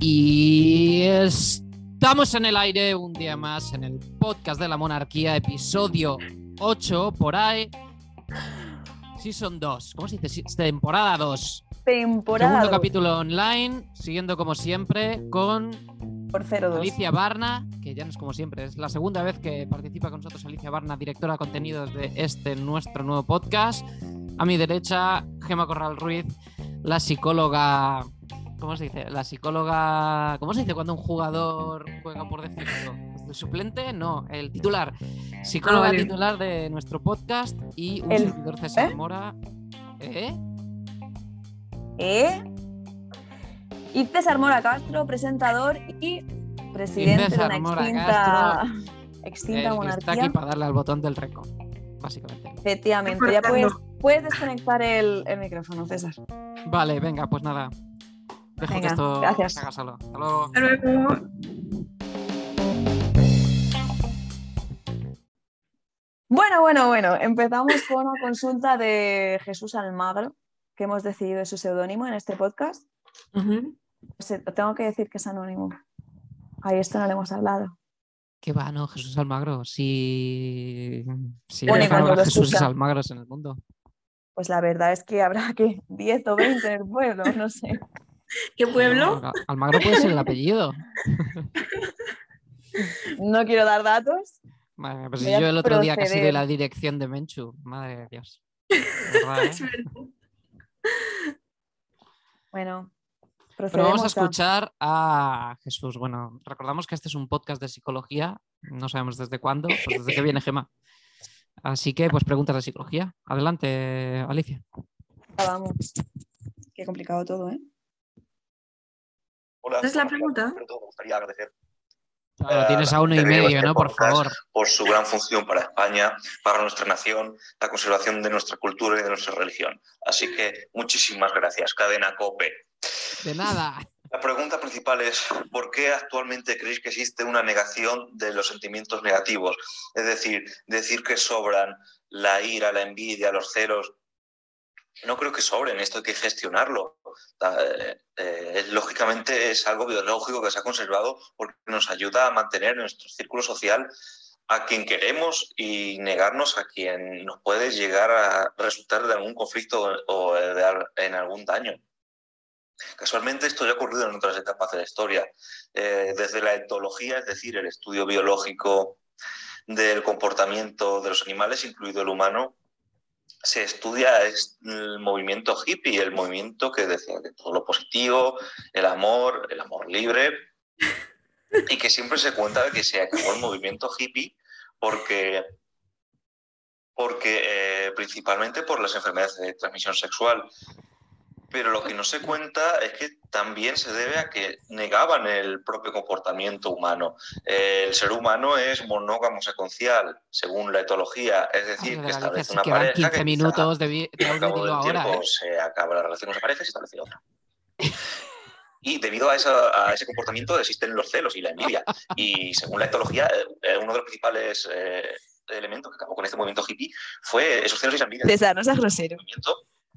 Y estamos en el aire un día más en el podcast de la monarquía, episodio 8 por ahí. Season 2, ¿cómo se dice? Temporada 2. Temporada. Segundo capítulo online, siguiendo como siempre con Por 0-2. Alicia Barna, que ya no es como siempre, es la segunda vez que participa con nosotros Alicia Barna, directora de contenidos de este nuestro nuevo podcast. A mi derecha, Gema Corral Ruiz, la psicóloga. ¿Cómo se dice? La psicóloga. ¿Cómo se dice cuando un jugador juega por defecto? ¿El suplente? No, el titular. Psicóloga Ah, vale. titular de nuestro podcast y un El- servidor César ¿eh? Mora. ¿Eh? ¿Eh? Y César Mora Castro, presentador y presidente César de una Mora extinta, extinta El que está monarquía. aquí para darle al botón del reco, básicamente. Efectivamente, ya puedes, puedes desconectar el, el micrófono, César. Vale, venga, pues nada. Dejo que esto gracias. haga solo. Hasta luego. Hasta luego. Bueno, bueno, bueno, empezamos con una consulta de Jesús Almagro, que hemos decidido es su seudónimo en este podcast. Ujú. Se- Tengo que decir que es anónimo. Ahí esto no le hemos hablado. ¿Qué va, no? Jesús Almagro. Si. Si Bueno, Jesús. Almagros en el mundo. Pues la verdad es que habrá que 10 o 20 en el pueblo, no sé. ¿Qué pueblo? No, Almagro puede ser el apellido. No quiero dar datos. Vale, pues si yo el otro día casi de la dirección de Menchu. Madre de Dios. Verdad, ¿eh? Es verdad. Bueno, Pero vamos a escuchar a Jesús. Bueno, recordamos que este es un podcast de psicología. No sabemos desde cuándo, pues desde que viene Gema. Así que, pues preguntas de psicología. Adelante, Alicia. Ya Vamos. Qué complicado todo, ¿eh? Hola, ¿Esa es la pregunta? me gustaría agradecer Claro, Eh, tienes a uno y medio, este ¿no? Por favor. por su gran función para España, para nuestra nación, la conservación de nuestra cultura y de nuestra religión. Así que muchísimas gracias, Cadena Cope. De nada. La pregunta principal es, ¿por qué actualmente creéis que existe una negación de los sentimientos negativos? Es decir, decir que sobran la ira, la envidia, los celos. No creo que sobren, esto hay que gestionarlo. Eh, eh, lógicamente es algo biológico que se ha conservado porque nos ayuda a mantener en nuestro círculo social a quien queremos y negarnos a quien nos puede llegar a resultar de algún conflicto o de en algún daño. Casualmente esto ya ha ocurrido en otras etapas de la historia, Eh, desde la etología, es decir, el estudio biológico del comportamiento de los animales, incluido el humano, se estudia es el movimiento hippie, el movimiento que decía que todo lo positivo, el amor, el amor libre, y que siempre se cuenta de que se acabó el movimiento hippie porque, porque eh, principalmente por las enfermedades de transmisión sexual. Pero lo que no se cuenta es que también se debe a que negaban el propio comportamiento humano. El ser humano es monógamo secuencial, según la etología, es decir, Ay, que establece una quedan pareja 15 que quizá minutos de, al cabo del ahora, tiempo ¿eh? se acaba la relación con esa pareja y se establece otra. Y debido a, esa- a ese comportamiento existen los celos y la envidia. Y según la etología, eh, eh, uno de los principales eh, elementos que acabó con este movimiento hippie fue esos celos y esa envidia. César, no seas grosero. movimiento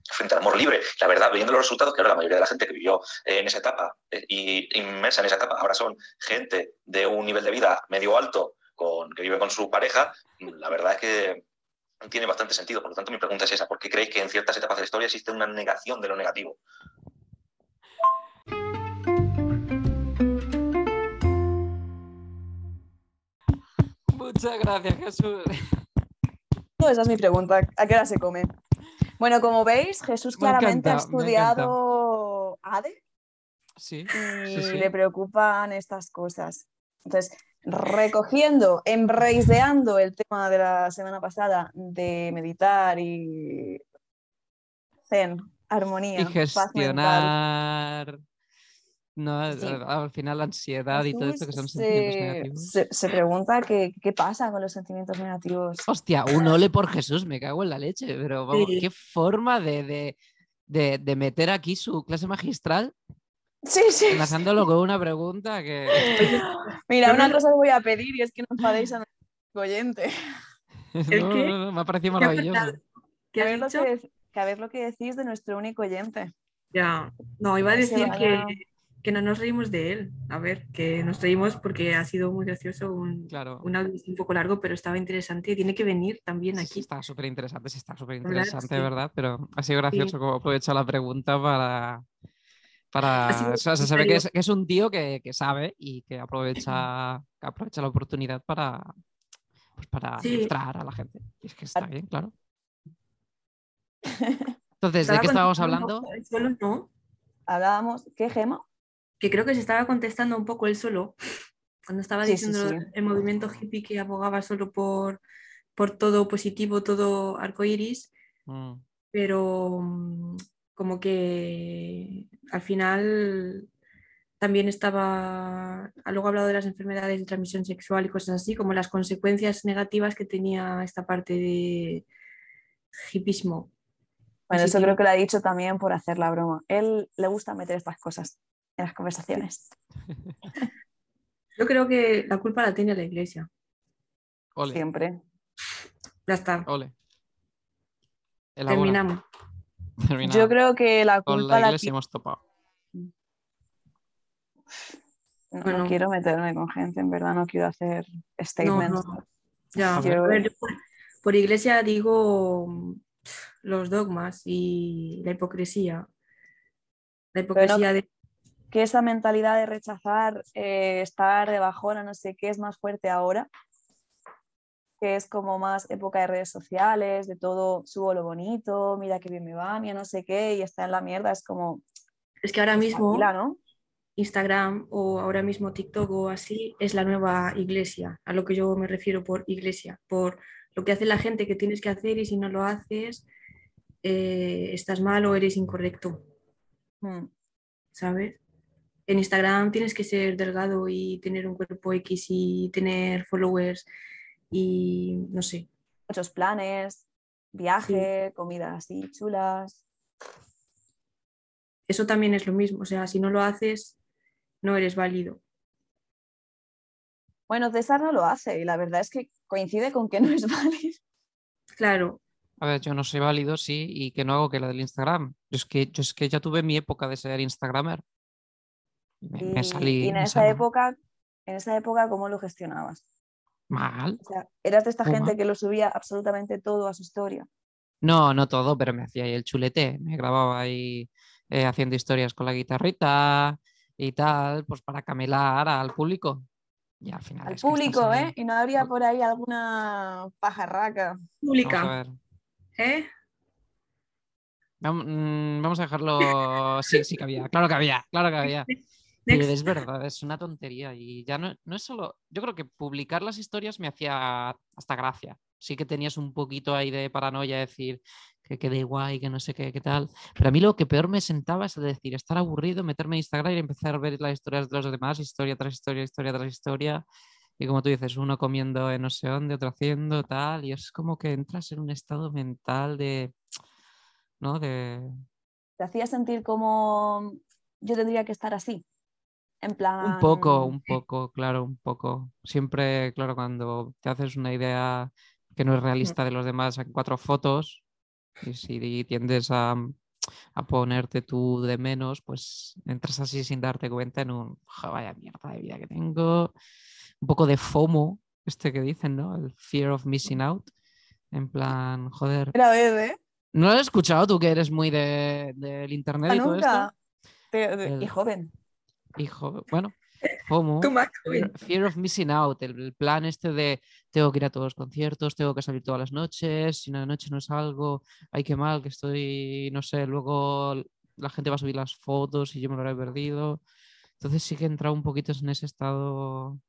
frente al amor libre. La verdad, viendo los resultados, que ahora la mayoría de la gente que vivió eh, en esa etapa eh, y inmersa en esa etapa, ahora son gente de un nivel de vida medio alto con, que vive con su pareja, mm, la verdad es que tiene bastante sentido. Por lo tanto, mi pregunta es esa. ¿Por qué creéis que en ciertas etapas de la historia existe una negación de lo negativo? Muchas gracias, Jesús. No, esa es mi pregunta. ¿A qué hora se come? Bueno, como veis, Jesús Me claramente ha encanta, estudiado ADE Sí. y Sí, sí. le preocupan estas cosas. Entonces, recogiendo, embraceando el tema de la semana pasada de meditar y zen, armonía, Y paz mental. No, Sí. al- al final la ansiedad y todo esto que son Jesús sentimientos se, negativos. se- se pregunta qué, qué pasa con los sentimientos negativos. Hostia, un ole por Jesús, me cago en la leche, pero vamos, Sí. qué forma de, de, de- de meter aquí su clase magistral, Sí, sí. enlazándolo con una pregunta que... Mira, una cosa os voy a pedir y es que no enfadéis a nuestro oyente. ¿El No, no, no, me ha parecido ¿Qué ha maravilloso. ¿Qué Que a has ver lo dicho? que, que a ver lo que decís de nuestro único oyente. Ya, no, iba a Se decir que, vaya. Que no nos reímos de él. A ver, que nos reímos porque ha sido muy gracioso, un, Claro. un audio un poco largo, pero estaba interesante. Tiene que venir también Sí, aquí. Está súper interesante, sí, está súper verdad, interesante, sí. ¿verdad? Pero ha sido gracioso como aprovecha la pregunta para. para sido o sea, se sabe que es, que es un tío que, que sabe y que aprovecha, que aprovecha la oportunidad para, pues para Sí. ilustrar a la gente. Y es que está bien, claro. Entonces, ¿de qué estábamos hablando? Hablábamos, ¿qué Gema? Que creo que se estaba contestando un poco él solo. Cuando estaba Sí, diciendo sí. el movimiento hippie que abogaba solo por, por todo positivo, todo arcoiris. Mm, pero mm, como que al final también estaba, luego ha hablado de las enfermedades de transmisión sexual y cosas así, como las consecuencias negativas que tenía esta parte de hipismo. Bueno, eso creo que lo ha dicho también por hacer la broma. Él le gusta meter estas cosas en las conversaciones. Yo creo que la culpa la tiene la iglesia. Ole, Siempre. Ya está, ole. Terminamos. Terminamos. Yo creo que la Con culpa la la, iglesia hemos topado. No, quiero meterme con gente, en verdad, no quiero hacer statements. no. Ya, A ver. a ver, yo por, por iglesia digo mm, los dogmas y la hipocresía. La hipocresía de Que esa mentalidad de rechazar, eh, estar de bajona, no sé qué, es más fuerte ahora. Que es como más época de redes sociales, de todo, subo lo bonito, mira qué bien me va, mira no sé qué, y está en la mierda, es como. Es que ahora mismo tranquila, ¿no? Instagram o ahora mismo TikTok o así es la nueva iglesia, a lo que yo me refiero por iglesia, por lo que hace la gente que tienes que hacer y si no lo haces eh, estás mal o eres incorrecto, Mm. ¿sabes? En Instagram tienes que ser delgado y tener un cuerpo X y tener followers y no sé. Muchos planes, viaje, comidas así chulas. Eso también es lo mismo, o sea, si no lo haces no eres válido. Bueno, César no lo hace y la verdad es que coincide con que no es válido. Claro, A ver, yo no soy válido, sí, y que no hago que lo del Instagram. Yo es que, yo es que ya tuve mi época de ser Instagramer. Me, me Y, salí y en me esa salí época, en esa época, ¿cómo lo gestionabas? mal. O sea, eras de esta Muy gente mal. que lo subía absolutamente todo a su historia. No, no todo, pero me hacía ahí el chulete. Me grababa ahí eh, haciendo historias con la guitarrita y tal, pues para camelar al público. Y al final. Al es que estás público. ¿eh? Y no habría por ahí alguna pajarraca. Vamos a pública, ver. ¿eh? Mm, Vamos a dejarlo. Sí, sí que había. Claro que había. Claro que había. Next. es verdad, es una tontería. Y ya no, no es solo. Yo creo que publicar las historias me hacía hasta gracia. Sí que tenías un poquito ahí de paranoia, decir que quede guay, que no sé qué, qué tal. Pero a mí lo que peor me sentaba es decir, estar aburrido, meterme en Instagram y empezar a ver las historias de los demás, historia tras historia, historia tras historia. Y como tú dices, uno comiendo en no sé dónde, otro haciendo tal. Y es como que entras en un estado mental de. ¿No? De. Te hacía sentir como yo tendría que estar así. En plan. Un poco, un poco, claro, un poco. Siempre, claro, cuando te haces una idea que no es realista de los demás en cuatro fotos y si tiendes a, a ponerte tú de menos, pues entras así sin darte cuenta en un, "Ja, vaya mierda de vida que tengo. Un poco de FOMO, este que dicen, ¿no? El fear of missing out. En plan, joder. Era bebé. ¿No lo has escuchado tú que eres muy de- del internet y todo esto? Te- Y joven. Hijo, bueno, FOMO. Mac, Fear, of missing out, el, el plan este de tengo que ir a todos los conciertos, tengo que salir todas las noches, si una noche no salgo, ay qué mal que estoy, no sé, luego la gente va a subir las fotos y yo me lo habré perdido. Entonces sí que he entrado un poquito en ese estado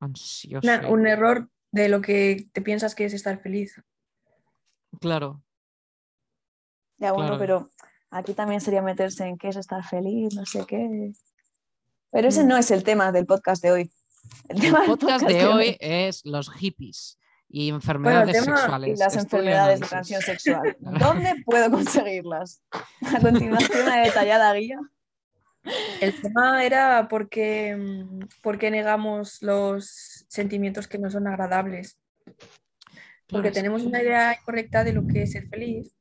ansioso. Una- un error de lo que te piensas que es estar feliz. Claro, Ya bueno, Claro. pero aquí también sería meterse en qué es estar feliz, no sé qué. Pero ese Mm. no es el tema del podcast de hoy. El el tema del podcast de hoy es los hippies y enfermedades tema- y y sexuales. las estudio enfermedades de transmisión sexual. ¿Dónde puedo conseguirlas? A continuación, una detallada guía. El tema era por qué, por qué negamos los sentimientos que no son agradables. Porque tenemos una idea incorrecta de lo que es ser feliz.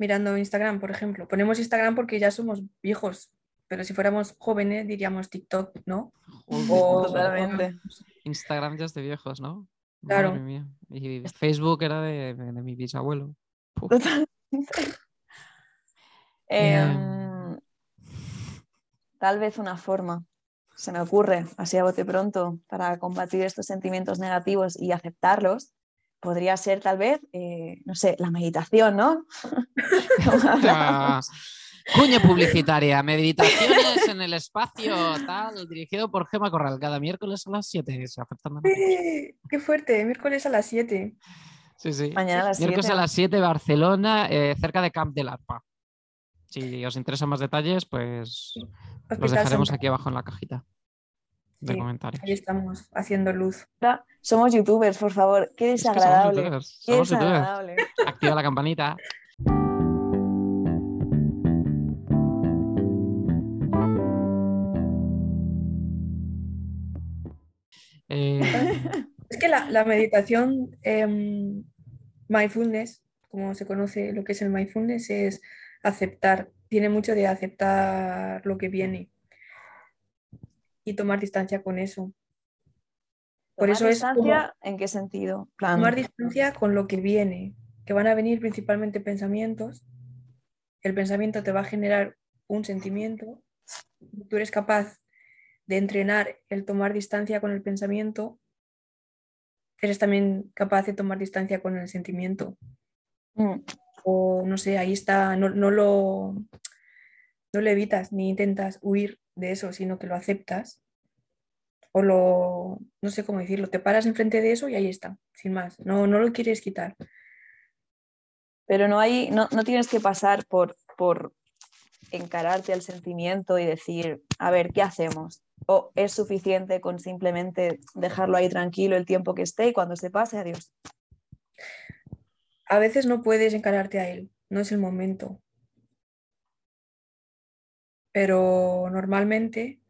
mirando Instagram, por ejemplo. Ponemos Instagram porque ya somos viejos, pero si fuéramos jóvenes diríamos TikTok, ¿no? O- Totalmente. Instagram ya es de viejos, ¿no? Claro. Madre mía. Y Facebook era de, de mi bisabuelo. Puf. Em, tal vez una forma, se me ocurre, así a bote pronto, para combatir estos sentimientos negativos y aceptarlos, podría ser tal vez, eh, no sé, la meditación, ¿no? Ah, Cuña publicitaria, meditaciones en el espacio tal, dirigido por Gema Corral, cada miércoles a las 7. Se. ¡Eh! ¡Qué fuerte! Miércoles a las 7. Sí, sí. Mañana a las Miércoles a 7. las 7, Barcelona, eh, cerca de Camp del Arpa. Si os interesan más detalles, pues los Hospital dejaremos Santa- aquí abajo en la cajita de Sí, comentarios. Ahí estamos, haciendo luz. Somos youtubers, por favor, qué Es que somos desagradable. youtubers, qué somos youtubers. Activa la campanita. Eh, Es que la, la meditación, em, mindfulness, como se conoce lo que es el mindfulness, es aceptar, tiene mucho de aceptar lo que viene y tomar distancia con eso. Por ¿Tomar eso es como- distancia, ¿En qué sentido? Plan, Tomar distancia con lo que viene, que van a venir principalmente pensamientos. El pensamiento te va a generar un sentimiento. Tú eres capaz de entrenar el tomar distancia con el pensamiento. Eres también capaz de tomar distancia con el sentimiento. mm, O no sé, ahí está, no, no lo, no lo evitas ni intentas huir de eso, sino que lo aceptas. O lo, no sé cómo decirlo, te paras enfrente de eso y ahí está, sin más. No, no lo quieres quitar. Pero no hay, no, no tienes que pasar por, por encararte al sentimiento y decir, a ver, ¿qué hacemos? O es suficiente con simplemente dejarlo ahí tranquilo el tiempo que esté y cuando se pase, adiós. A veces no puedes encararte a él, no es el momento. Pero normalmente,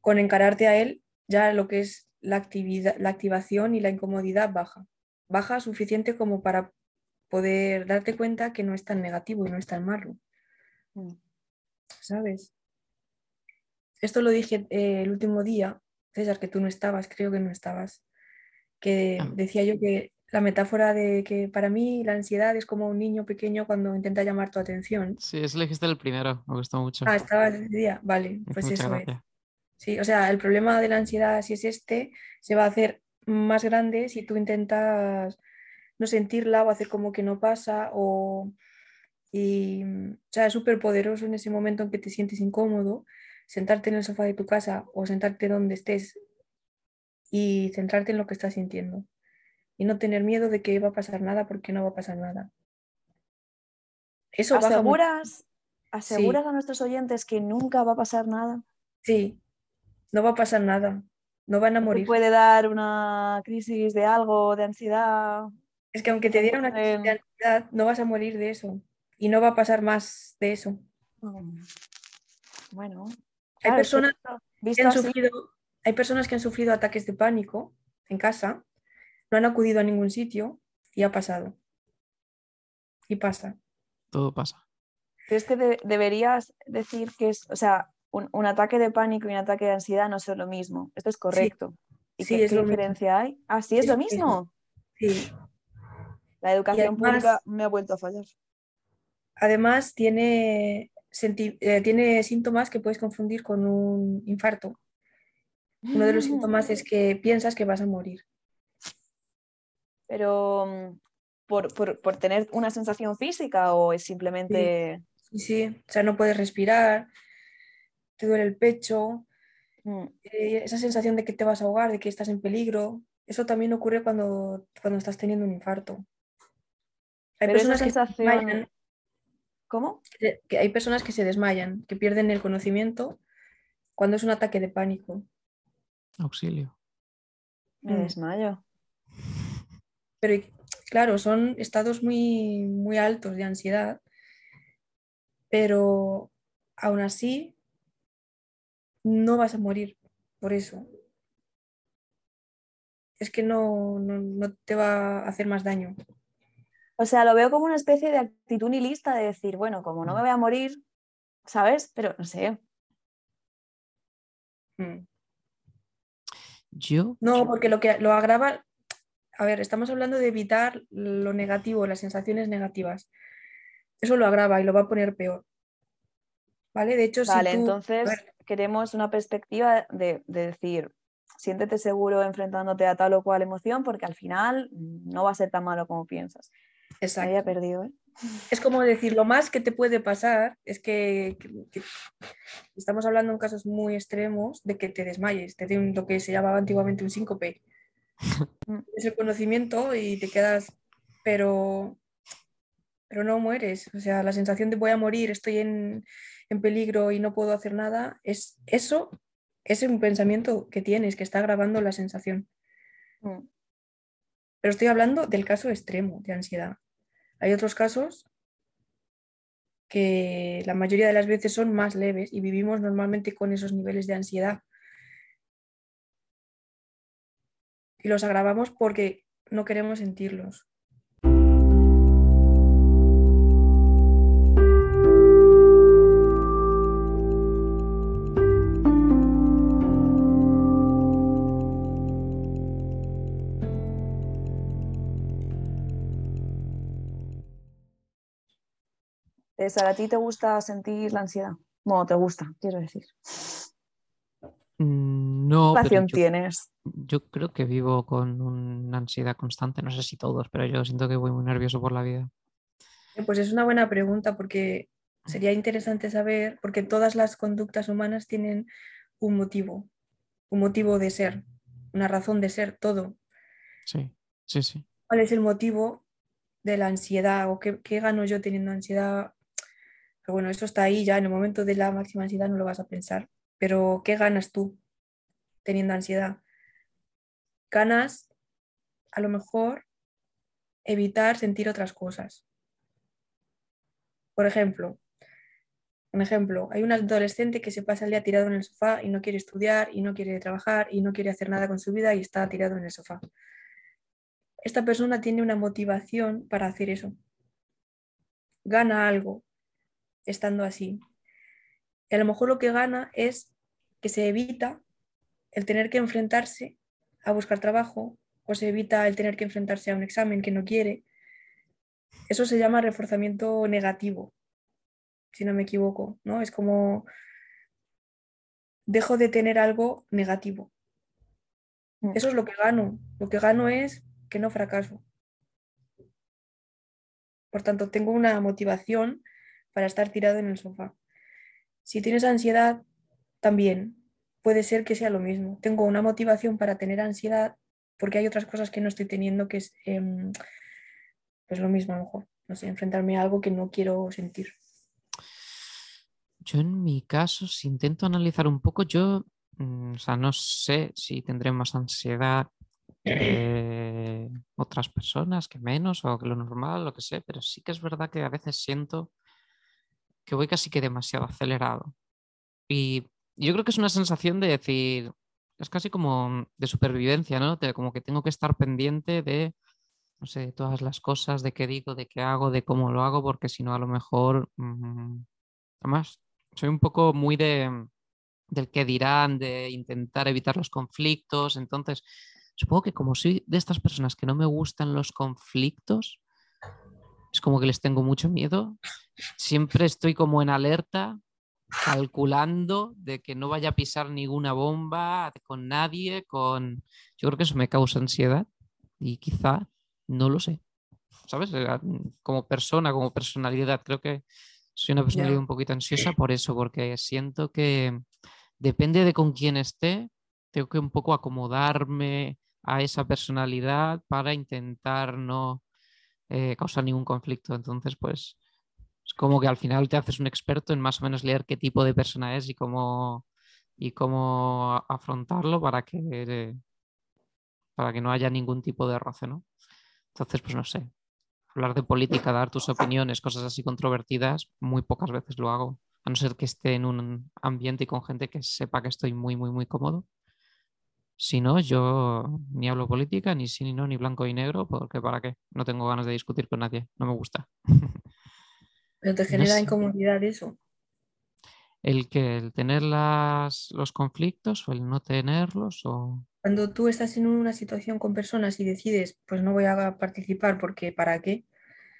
con encararte a él, ya lo que es la, actividad, la activación y la incomodidad baja. Baja suficiente como para poder darte cuenta que no es tan negativo y no es tan malo. Mm. ¿Sabes? Esto lo dije eh, el último día, César, que tú no estabas, creo que no estabas, que Ah. decía yo que la metáfora de que para mí la ansiedad es como un niño pequeño cuando intenta llamar tu atención. sí, eso lo dijiste el primero, me gustó mucho. Ah, estabas ese día, vale, hizo pues mucha eso es. gracia. Sí, o sea, el problema de la ansiedad, si es este, se va a hacer más grande si tú intentas no sentirla o hacer como que no pasa o... Y, o sea, es súper poderoso en ese momento en que te sientes incómodo, sentarte en el sofá de tu casa o sentarte donde estés y centrarte en lo que estás sintiendo. Y no tener miedo de que va a pasar nada porque no va a pasar nada. Eso baja. ¿Aseguras, ¿Aseguras a nuestros oyentes que nunca va a pasar nada? Sí, no va a pasar nada. No van a ¿Te morir. puede dar una crisis de algo, de ansiedad? Es que aunque te diera una crisis de Pueden- ansiedad, no vas a morir de eso. Y no va a pasar más de eso. Mm. Bueno, Hay claro, es que personas que han sufrido, hay personas que han sufrido ataques de pánico en casa, no han acudido a ningún sitio y ha pasado. Y pasa. Todo pasa. ¿crees que de- deberías decir que es, o sea, un, un ataque de pánico y un ataque de ansiedad no son lo mismo? Esto es correcto. ¿Y sí, qué, es qué lo mismo. diferencia hay? Ah, sí, es Es lo mismo. Sí. La educación además- pública me ha vuelto a fallar. Además, tiene, eh, tiene síntomas que puedes confundir con un infarto. Uno de los síntomas es que piensas que vas a morir. Pero mm, por, por- por tener una sensación física o es simplemente... Sí, sí. O sea, no puedes respirar, te duele el pecho, mm, eh, esa sensación de que te vas a ahogar, de que estás en peligro. Eso también ocurre cuando, cuando estás teniendo un infarto. Hay Pero esa personas que se sensación... desmayan, ¿Cómo? que- hay personas que se desmayan, que pierden el conocimiento cuando es un ataque de pánico. Auxilio. Me Mm. desmayo. Pero claro, son estados muy, muy altos de ansiedad, pero aún así no vas a morir por eso. Es que no, no, no te va a hacer más daño. O sea, lo veo como una especie de actitud nihilista de decir, bueno, como no me voy a morir, ¿sabes? Pero no sé. Mm. Yo, No, porque lo que lo agrava, a ver, estamos hablando de evitar lo negativo, las sensaciones negativas. Eso lo agrava y lo va a poner peor. ¿Vale? De hecho, si Vale, tú- entonces ver, queremos una perspectiva de, de decir, siéntete seguro enfrentándote a tal o cual emoción porque al final mm, no va a ser tan malo como piensas. Exacto. perdido, ¿eh? Es como decir, lo más que te puede pasar es que, que- que- estamos hablando en casos muy extremos de que te desmayes, te dé lo que se llamaba antiguamente un síncope. es el conocimiento y te quedas, pero, pero no mueres. O sea, la sensación de voy a morir, estoy en, en peligro y no puedo hacer nada, es eso, es un pensamiento que tienes, que está grabando la sensación. Mm. Pero estoy hablando del caso extremo de ansiedad. Hay otros casos que la mayoría de las veces son más leves y vivimos normalmente con esos niveles de ansiedad. Y los agravamos porque no queremos sentirlos. Sara, ¿a ti te gusta sentir la ansiedad? Bueno, te gusta, quiero decir. mm, no, ¿Qué yo, tienes? yo creo que vivo con una ansiedad constante. No sé si todos, pero yo siento que voy muy nervioso por la vida. Eh, Pues es una buena pregunta porque sería interesante saber, porque todas las conductas humanas tienen un motivo, un motivo de ser, una razón de ser, todo. Sí, sí, sí. ¿Cuál es el motivo de la ansiedad o qué, qué gano yo teniendo ansiedad? Pero bueno, eso está ahí ya, en el momento de la máxima ansiedad no lo vas a pensar, pero ¿qué ganas tú teniendo ansiedad? Ganas a lo mejor evitar sentir otras cosas. Por ejemplo, un ejemplo, hay un adolescente que se pasa el día tirado en el sofá y no quiere estudiar y no quiere trabajar y no quiere hacer nada con su vida y está tirado en el sofá. Esta persona tiene una motivación para hacer eso. Gana algo estando así. Y a lo mejor lo que gana es que se evita el tener que enfrentarse a buscar trabajo o se evita el tener que enfrentarse a un examen que no quiere. Eso se llama reforzamiento negativo, si no me equivoco, ¿no? Es como dejo de tener algo negativo. Mm. Eso es lo que gano. Lo que gano es que no fracaso. Por tanto, tengo una motivación para estar tirado en el sofá. Si tienes ansiedad, también puede ser que sea lo mismo. Tengo una motivación para tener ansiedad porque hay otras cosas que no estoy teniendo que es em, pues lo mismo a lo mejor. No sé, enfrentarme a algo que no quiero sentir. Yo en mi caso, si intento analizar un poco, yo, mm, o sea, no sé si tendré más ansiedad que otras personas, que menos, o que lo normal, lo que sé, pero sí que es verdad que a veces siento que voy casi que demasiado acelerado. Y yo creo que es una sensación de decir, es casi como de supervivencia, ¿no? Como que tengo que estar pendiente de, no sé, de todas las cosas, de qué digo, de qué hago, de cómo lo hago, porque si no, a lo mejor, mm, además, soy un poco muy de del que dirán, de intentar evitar los conflictos. Entonces, supongo que como soy de estas personas que no me gustan los conflictos, es como que les tengo mucho miedo. Siempre estoy como en alerta, calculando de que no vaya a pisar ninguna bomba con nadie, con... Yo creo que eso me causa ansiedad y quizá no lo sé. ¿Sabes? Eh, Como persona, como personalidad, creo que soy una personalidad Ya. un poquito ansiosa por eso, porque siento que depende de con quién esté, tengo que un poco acomodarme a esa personalidad para intentar no eh, causar ningún conflicto. Entonces, pues es como que al final te haces un experto en más o menos leer qué tipo de persona es y cómo, y cómo afrontarlo para que, para que no haya ningún tipo de roce, ¿no? Entonces, pues no sé. Hablar de política, dar tus opiniones, cosas así controvertidas, muy pocas veces lo hago. A no ser que esté en un ambiente y con gente que sepa que estoy muy, muy, muy cómodo. Si no, yo ni hablo política, ni sí, ni no, ni blanco y negro, porque ¿para qué? No tengo ganas de discutir con nadie, no me gusta. Pero te No genera sé. incomodidad eso. El que el tener las, los conflictos o el no tenerlos o... Cuando tú estás en una situación con personas y decides, pues no voy a participar porque ¿para qué?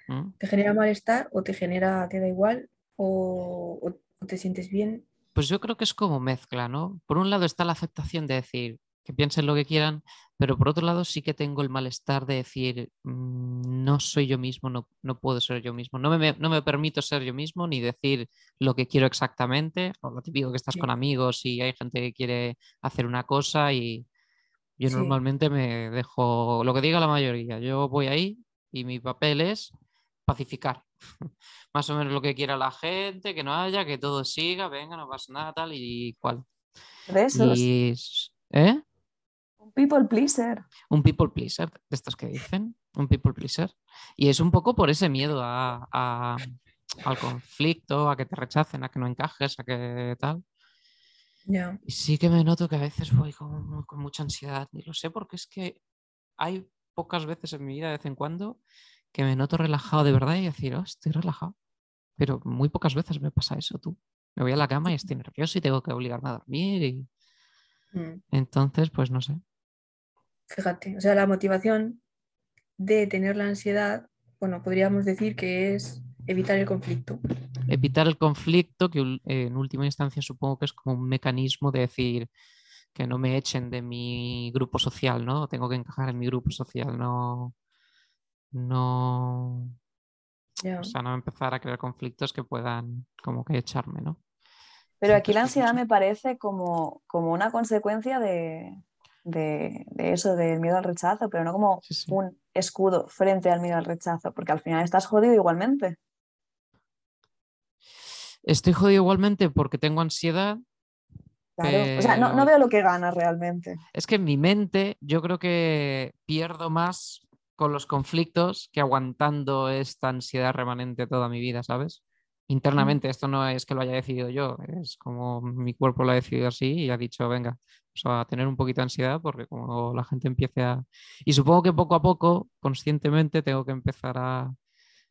¿Mm? ¿Te genera malestar o te genera, te da igual o te sientes bien? Pues yo creo que es como mezcla, ¿no? Por un lado está la aceptación de decir que piensen lo que quieran, pero por otro lado sí que tengo el malestar de decir "Mm, no soy yo mismo, no, no puedo ser yo mismo, no me, no me permito ser yo mismo ni decir lo que quiero exactamente, o lo típico que estás Sí. con amigos y hay gente que quiere hacer una cosa y yo Sí. normalmente me dejo lo que diga la mayoría, yo voy ahí y mi papel es pacificar. Más o menos lo que quiera la gente, que no haya, que todo siga, venga, no pasa nada, tal y cual. De esos, Y, ¿eh? Un people pleaser. Un people pleaser, de estos que dicen, un people pleaser. Y es un poco por ese miedo a, a- al conflicto, a que te rechacen, a que no encajes, a que tal. Ya. Y sí que me noto que a veces voy con, con mucha ansiedad. Y lo sé porque es que hay pocas veces en mi vida, de vez en cuando, que me noto relajado de verdad y decir, oh, estoy relajado. Pero muy pocas veces me pasa eso, tú. Me voy a la cama y estoy nervioso y tengo que obligarme a dormir. Y Mm. entonces, pues no sé. Fíjate, o sea, la motivación de tener la ansiedad, bueno, podríamos decir que es evitar el conflicto. Evitar el conflicto, que en última instancia supongo que es como un mecanismo de decir que no me echen de mi grupo social, ¿no? Tengo que encajar en mi grupo social, no. No. O sea, no empezar a crear conflictos que puedan como que echarme, ¿no? Pero aquí la Entonces, pues, ansiedad me parece como, como una consecuencia de, de- de eso, del miedo al rechazo, pero no como Sí, sí. un escudo frente al miedo al rechazo, porque al final estás jodido igualmente. Estoy jodido igualmente porque tengo ansiedad. Claro. O sea, no, no veo lo que ganas realmente. Es que en mi mente yo creo que pierdo más con los conflictos que aguantando esta ansiedad remanente toda mi vida, ¿sabes? Internamente, esto no es que lo haya decidido yo, es como mi cuerpo lo ha decidido así y ha dicho, venga, pues a tener un poquito de ansiedad porque como la gente empiece a... Y supongo que poco a poco, conscientemente, tengo que empezar a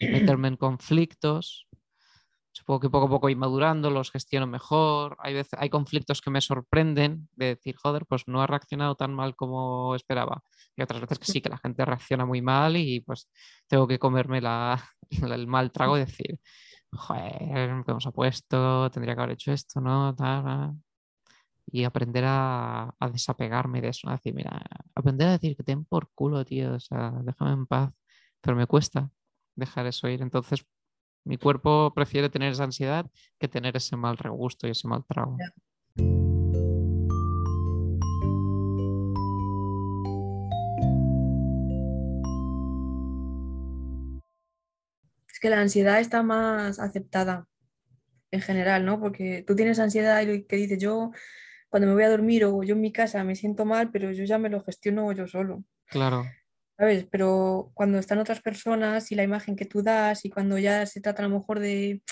meterme en conflictos. Supongo que poco a poco voy madurando, los gestiono mejor. Hay, veces, hay conflictos que me sorprenden de decir, joder, pues no ha reaccionado tan mal como esperaba. Y otras veces que sí, que la gente reacciona muy mal y pues tengo que comerme la- el mal trago y decir, joder, ¿qué ha puesto? Tendría que haber hecho esto, ¿no? Tal, tal". Y aprender a, a desapegarme de eso, a decir, mira, aprender a decir que te den por culo, tío, o sea, déjame en paz. Pero me cuesta dejar eso ir. Entonces, mi cuerpo prefiere tener esa ansiedad que tener ese mal regusto y ese mal trago. Ya. Que la ansiedad está más aceptada en general, ¿no? Porque tú tienes ansiedad y lo que dices, yo cuando me voy a dormir o yo en mi casa me siento mal, pero yo ya me lo gestiono yo solo, Claro, ¿sabes? Pero cuando están otras personas y la imagen que tú das y cuando ya se trata a lo mejor de,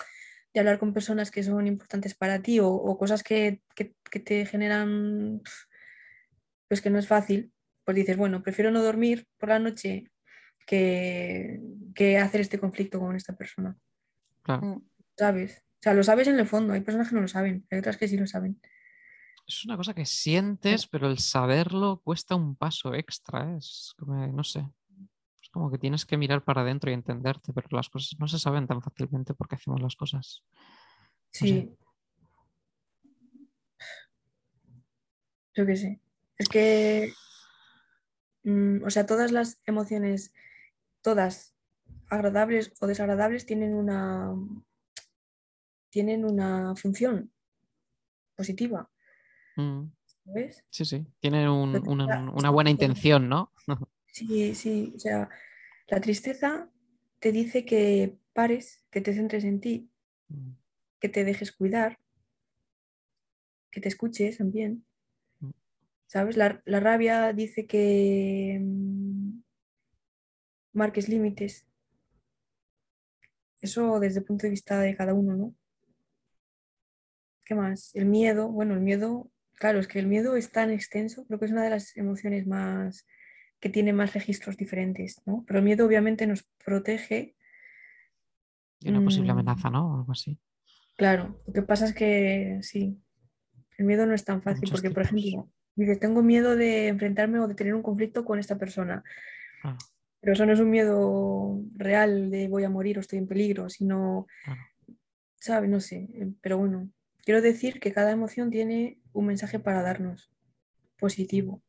de hablar con personas que son importantes para ti o, o cosas que, que- que te generan, pues que no es fácil, pues dices, bueno, prefiero no dormir por la noche que, que hacer este conflicto con esta persona, claro. Mm. ¿sabes? O sea, lo sabes en el fondo, hay personas que no lo saben, hay otras que sí lo saben. Es una cosa que sientes, pero el saberlo cuesta un paso extra. ¿eh? Es como, no sé. Es como que tienes que mirar para adentro y entenderte, pero las cosas no se saben tan fácilmente porque hacemos las cosas. Sí. Yo qué sé. Es que, mm, o sea, todas las emociones, todas agradables o desagradables, tienen una, tienen una función positiva, Mm, ¿sabes? sí, sí. Tiene un- Entonces, una, buena intención, ¿no? Sí, sí, o sea, la tristeza te dice que pares, que te centres en ti, Mm, que te dejes cuidar, que te escuches también. Mm. ¿Sabes? La, la rabia dice que marques límites. Eso desde el punto de vista de cada uno, ¿no? ¿Qué más? El miedo, bueno, el miedo, claro, es que el miedo es tan extenso, creo que es una de las emociones más que tiene más registros diferentes, ¿no? Pero el miedo obviamente nos protege. Y una posible Mm. amenaza, ¿no? O algo así. Claro, lo que pasa es que sí, el miedo no es tan fácil porque, por ejemplo, dices, tengo miedo de enfrentarme o de tener un conflicto con esta persona, Claro, pero eso no es un miedo real de voy a morir o estoy en peligro, sino, claro. ¿sabes? No sé, eh, pero bueno, quiero decir que cada emoción tiene un mensaje para darnos, positivo.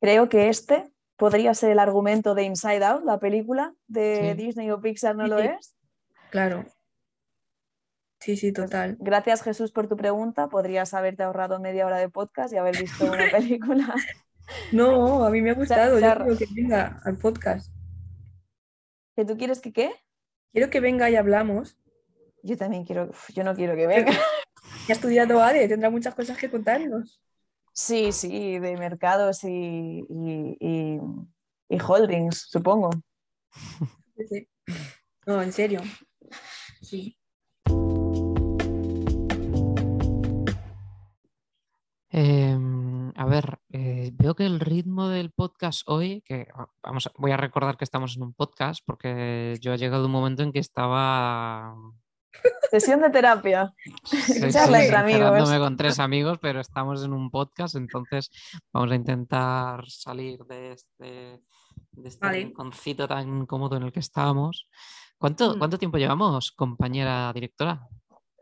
Creo que este podría ser el argumento de Inside Out, la película de Sí. Disney o Pixar, ¿no Sí, lo sí. es? Claro. Sí, sí, total. Gracias Jesús por tu pregunta. Podrías haberte ahorrado media hora de podcast y haber visto una película. No, a mí me ha gustado, yo Char- quiero que venga al podcast. ¿Que tú quieres que qué? Quiero que venga y hablamos. Yo también quiero, uf, yo no quiero que venga. Ya ha estudiado ADE, tendrá muchas cosas que contarnos. Sí, sí, de mercados y, y- y- y holdings, supongo. Sí. No, en serio. Sí. Em, a ver, eh, veo que el ritmo del podcast hoy, que ah, vamos, a- voy a recordar que estamos en un podcast porque yo he llegado un momento en que estaba Sesión de terapia. sí, Charla sí, entre amigos. enterándome con tres amigos, pero estamos en un podcast, entonces vamos a intentar salir de este, de este Vale. rinconcito tan cómodo en el que estábamos. ¿Cuánto, Mm. cuánto tiempo llevamos, compañera directora?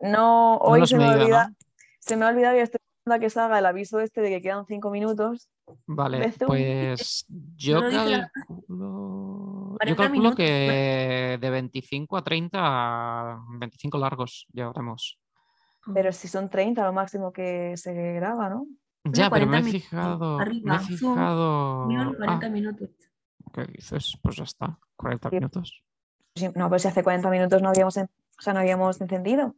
No, hoy se me, olvida, ¿no? se me ha olvidado y estoy que salga el aviso este de que quedan cinco minutos. Vale, pues yo la- calculo, yo 40 calculo que de 25 a 30, 25 largos llevaremos. Pero si son 30 lo máximo que se graba, ¿no? Ya, pero me 40 he fijado, me arriba, he Zoom, fijado. Guión, ah, 40 minutos. ¿qué dices? Pues ya está, 40 Sí. minutos. No, pero si hace 40 minutos no habíamos, en- o sea, no habíamos encendido.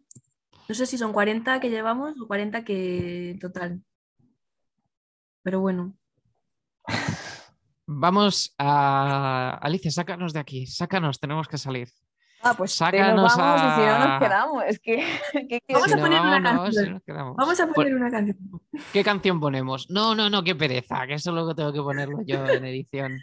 No sé si son 40 que llevamos o 40 que en total. Pero bueno, Vamos a. Alicia, sácanos de aquí, sácanos, tenemos que salir. Ah, pues que nos Sácanos vamos y si no a- nos quedamos. Es que, ¿qué quieres Vamos Si a no, poner una canción. si nos quedamos. vamos a Pon- poner una canción. ¿Qué canción ponemos? No, no, no, qué pereza, que eso luego tengo que ponerlo yo en edición.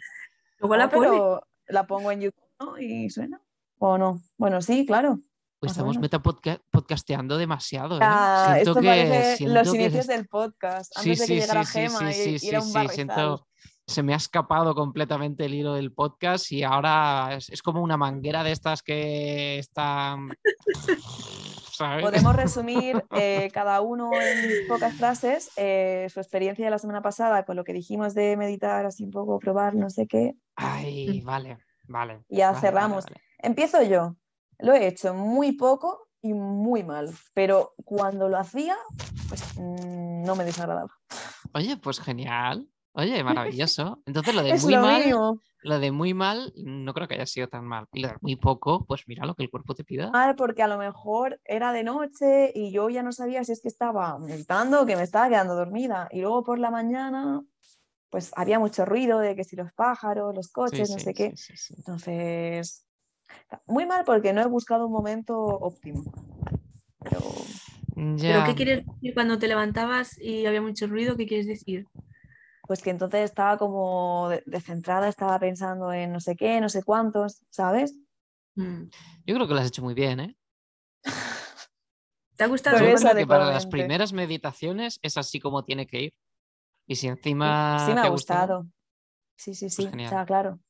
Luego la No, pone. pero la pongo en YouTube ¿no? y suena. ¿O no? Bueno, sí, claro. O estamos metapodcasteando demasiado. ¿eh? Ah, Siento esto que- siento los que inicios del podcast, Sí, antes de que sí, llegara sí, sí, Gema sí, y, sí, y era sí, un sí, barrizal. siento- se me ha escapado completamente el hilo del podcast y ahora es, es como una manguera de estas que están. ¿sabes? Podemos resumir eh, cada uno en pocas frases eh, su experiencia de la semana pasada con lo que dijimos de meditar, así un poco, probar, no sé qué. Ay, vale, vale. Ya vale, vale, cerramos. vale. Empiezo yo. Lo he hecho muy poco y muy mal, pero cuando lo hacía, pues mm, no me desagradaba. Oye, pues genial. Oye, maravilloso. Entonces lo de muy lo mal, lo de muy mal, no creo que haya sido tan mal. Y lo de muy poco, pues mira lo que el cuerpo te pida. mal porque a lo mejor era de noche y yo ya no sabía si es que estaba meditando o que me estaba quedando dormida. Y luego por la mañana, pues había mucho ruido de que si los pájaros, los Sí, coches, no sí, sé qué. sí. Entonces, muy mal porque no he buscado un momento óptimo. Pero ¿Pero Ya. qué quieres decir cuando te levantabas y había mucho ruido? ¿Qué quieres decir? pues que entonces estaba como de- descentrada, estaba pensando en no sé qué, no sé cuántos, ¿sabes? Mm. Yo creo que lo has hecho muy bien, ¿eh? ¿Te ha gustado? Yo creo que para las primeras meditaciones es así como tiene que ir. Y si encima sí me ha gustado, gustado. Sí, sí, sí, genial. está claro.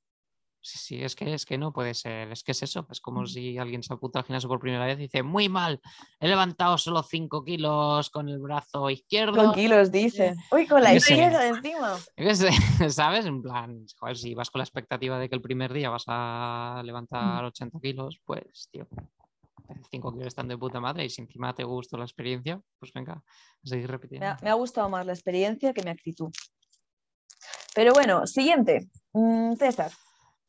Sí, sí, es que, es que no puede ser. Es que es eso. Es como Mm. si alguien se apunta al gimnasio por primera vez y dice, muy mal, he levantado solo 5 kilos con el brazo izquierdo. Con kilos, dice. Uy, con la izquierda encima. ¿Sabes? En plan, joder, si vas con la expectativa de que el primer día vas a levantar 80 kilos, pues, tío, 5 kilos están de puta madre y si encima te gustó la experiencia, pues venga, a seguir Me repitiendo. ha, me ha gustado más la experiencia que mi actitud. Pero bueno, siguiente. Mm, César.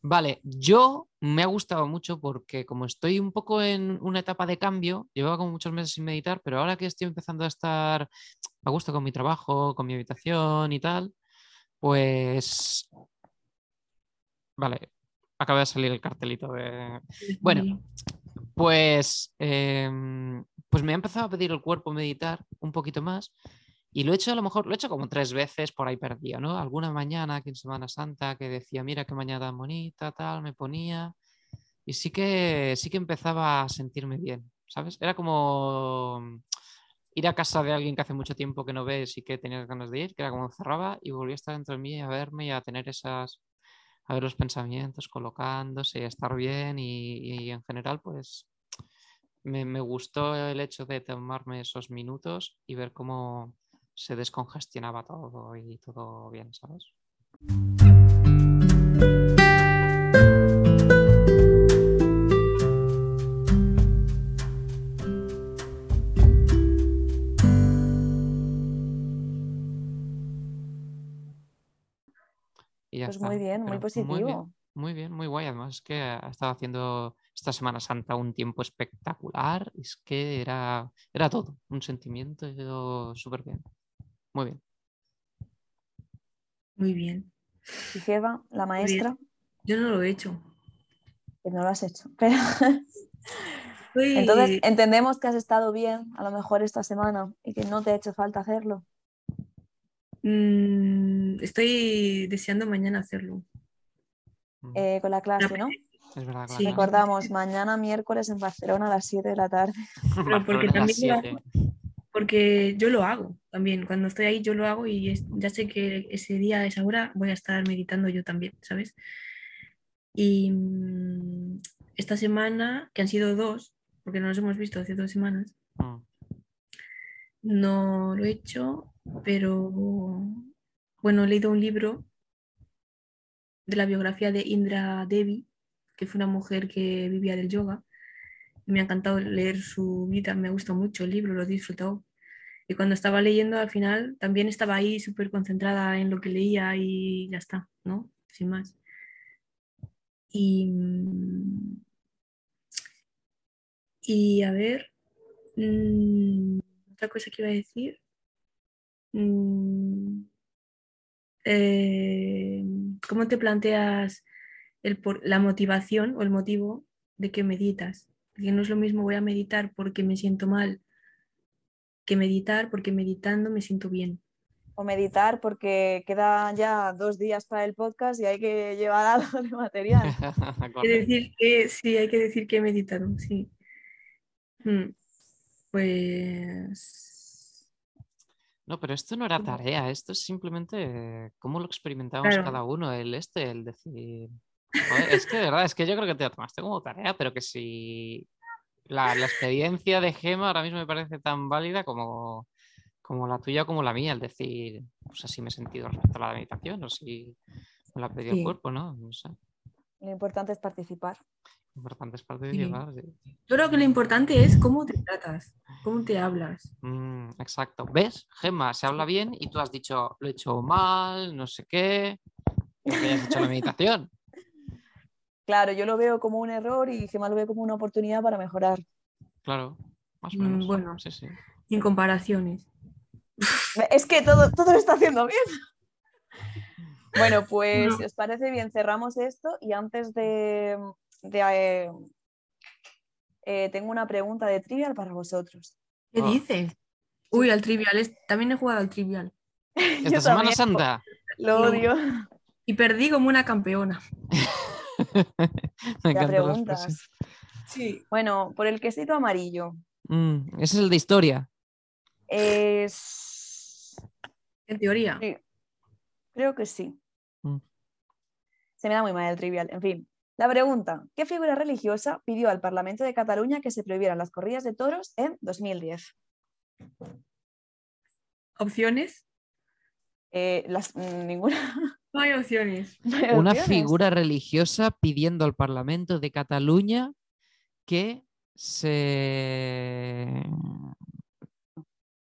Vale, yo me ha gustado mucho porque como estoy un poco en una etapa de cambio, llevaba como muchos meses sin meditar, pero ahora que estoy empezando a estar a gusto con mi trabajo, con mi habitación y tal, pues... Vale, acaba de salir el cartelito de... Bueno, Pues, em, pues me ha empezado a pedir el cuerpo meditar un poquito más Y lo he hecho a lo mejor, lo he hecho como tres veces por ahí perdido, ¿no? Alguna mañana aquí en Semana Santa que decía, mira qué mañana tan bonita, tal, me ponía. Y sí que, sí que empezaba a sentirme bien, ¿sabes? Era como ir a casa de alguien que hace mucho tiempo que no ves y que tenías ganas de ir, que era como cerraba y volvía a estar dentro de mí a verme y a tener esas, a ver los pensamientos colocándose a estar bien y, y en general pues me, me, gustó el hecho de tomarme esos minutos y ver cómo se descongestionaba todo y todo bien, ¿sabes? Y ya Pues está. muy bien, muy positivo. Muy bien, muy bien, muy guay. Además, es que ha estado haciendo esta Semana Santa un tiempo espectacular. Es que era, era todo, un sentimiento súper bien. Muy bien. Muy bien. Y Jeva, la maestra, Yo no lo he hecho. que no lo has hecho. Pero entonces entendemos que has estado bien a lo mejor esta semana y que no te ha hecho falta hacerlo. Mm, estoy deseando mañana hacerlo. Mm, eh, con la clase, ¿no? es verdad. sí. Recordamos, mañana miércoles en Barcelona a las 7 de la tarde. Porque también. Porque yo lo hago también. Cuando estoy ahí, yo lo hago y es- ya sé que ese día, a esa hora, voy a estar meditando yo también, ¿sabes? Y mm, esta semana, que han sido dos, porque no nos hemos visto hace dos semanas, Mm, no lo he hecho, pero bueno, he leído un libro de la biografía de Indra Devi, que fue una mujer que vivía del yoga. Me ha encantado leer su vida, me gustó mucho el libro, lo he disfrutado. Y cuando estaba leyendo, al final también estaba ahí súper concentrada en lo que leía y ya está, ¿no? Sin más. Y, mm, y a ver, mm, otra cosa que iba a decir. Mm, eh, ¿cómo te planteas el la motivación o el motivo de que meditas? Porque no es lo mismo voy a meditar porque me siento mal que meditar porque meditando me siento bien. O meditar porque quedan ya dos días para el podcast y hay que llevar algo de material. Hay que decir que sí, hay que decir que he meditado, sí. Mm, Pues No, pero esto no era tarea, esto es simplemente eh, cómo lo experimentamos Claro. cada uno, el este, el decir. Joder, es que de verdad, es que yo creo que te lo tomaste como tarea, pero que si la, la experiencia de Gema ahora mismo me parece tan válida como, como la tuya o como la mía, el decir, pues así me he sentido respecto a la meditación, o si me la ha pedido el Sí. cuerpo, ¿no? No sé. Lo importante es participar. Importante es de Sí. sí. yo creo que lo importante es cómo te tratas, cómo te hablas. Mm, exacto. ¿Ves? Gemma, se habla bien y tú has dicho, lo he hecho mal, no sé qué, porque has hecho la meditación. Claro, yo lo veo como un error y Gemma lo ve como una oportunidad para mejorar. Claro, más o Mm, menos. bueno. Sí, sí. Sin comparaciones. Es que todo, todo lo está haciendo bien. Bueno, pues No. si os parece bien, cerramos esto y antes de, de, eh, eh, tengo una pregunta de trivial para vosotros. ¿Qué Ah. dices? Uy, al trivial. es- También he jugado al trivial. Esta Semana también Santa. Lo- odio. Y perdí como una campeona. Me Ya preguntas. Sí. Bueno, por el quesito amarillo. Mm, ese es el de historia. Es... En teoría. Sí, creo que sí. Mm. Se me da muy mal el trivial. En fin, la pregunta. ¿Qué figura religiosa pidió al Parlamento de Cataluña que se prohibieran las corridas de toros en 2010? ¿Opciones? Eh, las, mm, ninguna. No hay opciones. no hay Una figura religiosa pidiendo al Parlamento de Cataluña que se.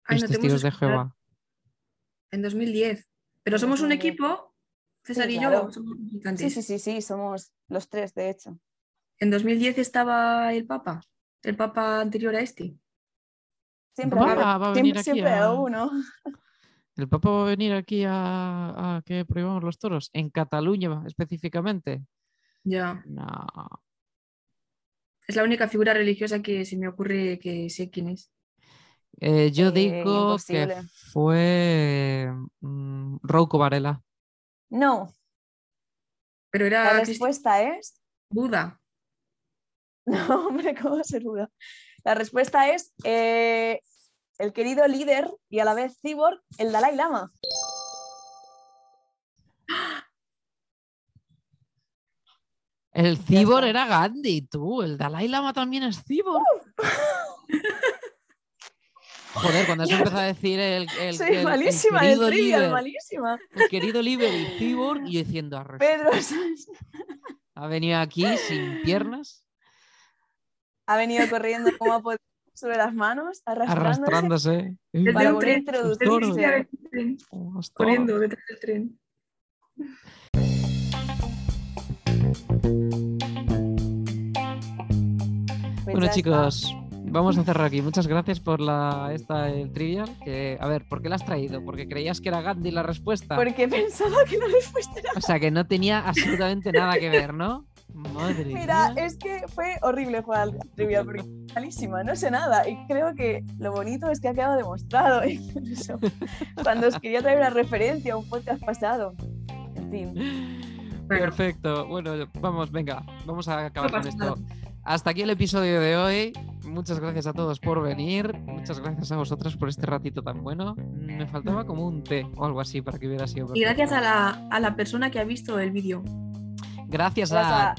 Ay, Los no testigos de. Jehová. En 2010. Pero somos un 2010. equipo, César Sí, y claro. yo, somos Sí, sí, sí, sí, somos los tres, de hecho. En 2010 estaba el Papa, el Papa anterior a este. Siempre, habido- va a siempre- venir aquí siempre a- uno. ¿El Papa va a venir aquí a, a que prohibamos los toros? ¿En Cataluña específicamente? Ya. No. Es la única figura religiosa que se me ocurre que sé quién es. Eh, yo Eh, digo que fue mm, Rouco Varela. No, Pero la era Cristi- respuesta es. Buda. No, hombre, ¿cómo va a ser duda? La respuesta es eh, el querido líder y a la vez cyborg, el Dalai Lama. El cibor está. era Gandhi, tú. El Dalai Lama también es cibor. Joder, cuando se empezó a decir el, el, Soy el- malísima el querido trivial, líder, malísima. el querido líder y cibor, y yo diciendo, "Arre, Pedro Sánchez ha venido aquí sin piernas, ha venido corriendo como ha podido sobre las manos, arrastrándose. arrastrándose. Desde Para un poder tren, introducirse. desde el tren, Oh, corriendo detrás del tren. Pues Bueno chicos, vamos a cerrar aquí. Muchas gracias por la esta el trivial. Que, a ver, ¿por qué la has traído? ¿Porque creías que era Gandhi la respuesta? Porque pensaba que la respuesta era. O sea, que no tenía absolutamente nada que ver, ¿no? Madre Mira, mía. es que fue horrible jugar al trivial porque es malísima, no sé nada. Y creo que lo bonito es que ha quedado demostrado. Incluso cuando os quería traer una referencia a un podcast pasado. En fin. Perfecto. Bueno, vamos, venga, vamos a acabar con esto. Hasta aquí el episodio de hoy. Muchas gracias a todos por venir. Muchas gracias a vosotras por este ratito tan bueno. Me faltaba como un té o algo así para que hubiera sido. Y gracias a la, a la persona que ha visto el vídeo. Gracias Gracias a a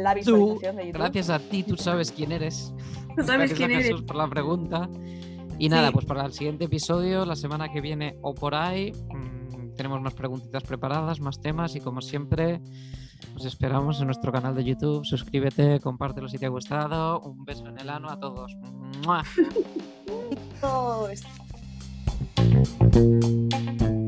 la tú. visualización de YouTube. Gracias a ti, tú sabes quién eres. Sabes Gracias quién a eres. Jesús por la pregunta. Y nada, Sí. pues para el siguiente episodio, la semana que viene o por ahí, mm, tenemos más preguntitas preparadas, más temas y como siempre, os esperamos en nuestro canal de YouTube. Suscríbete, compártelo si te ha gustado. Un beso en el ano a todos. ¡Mua!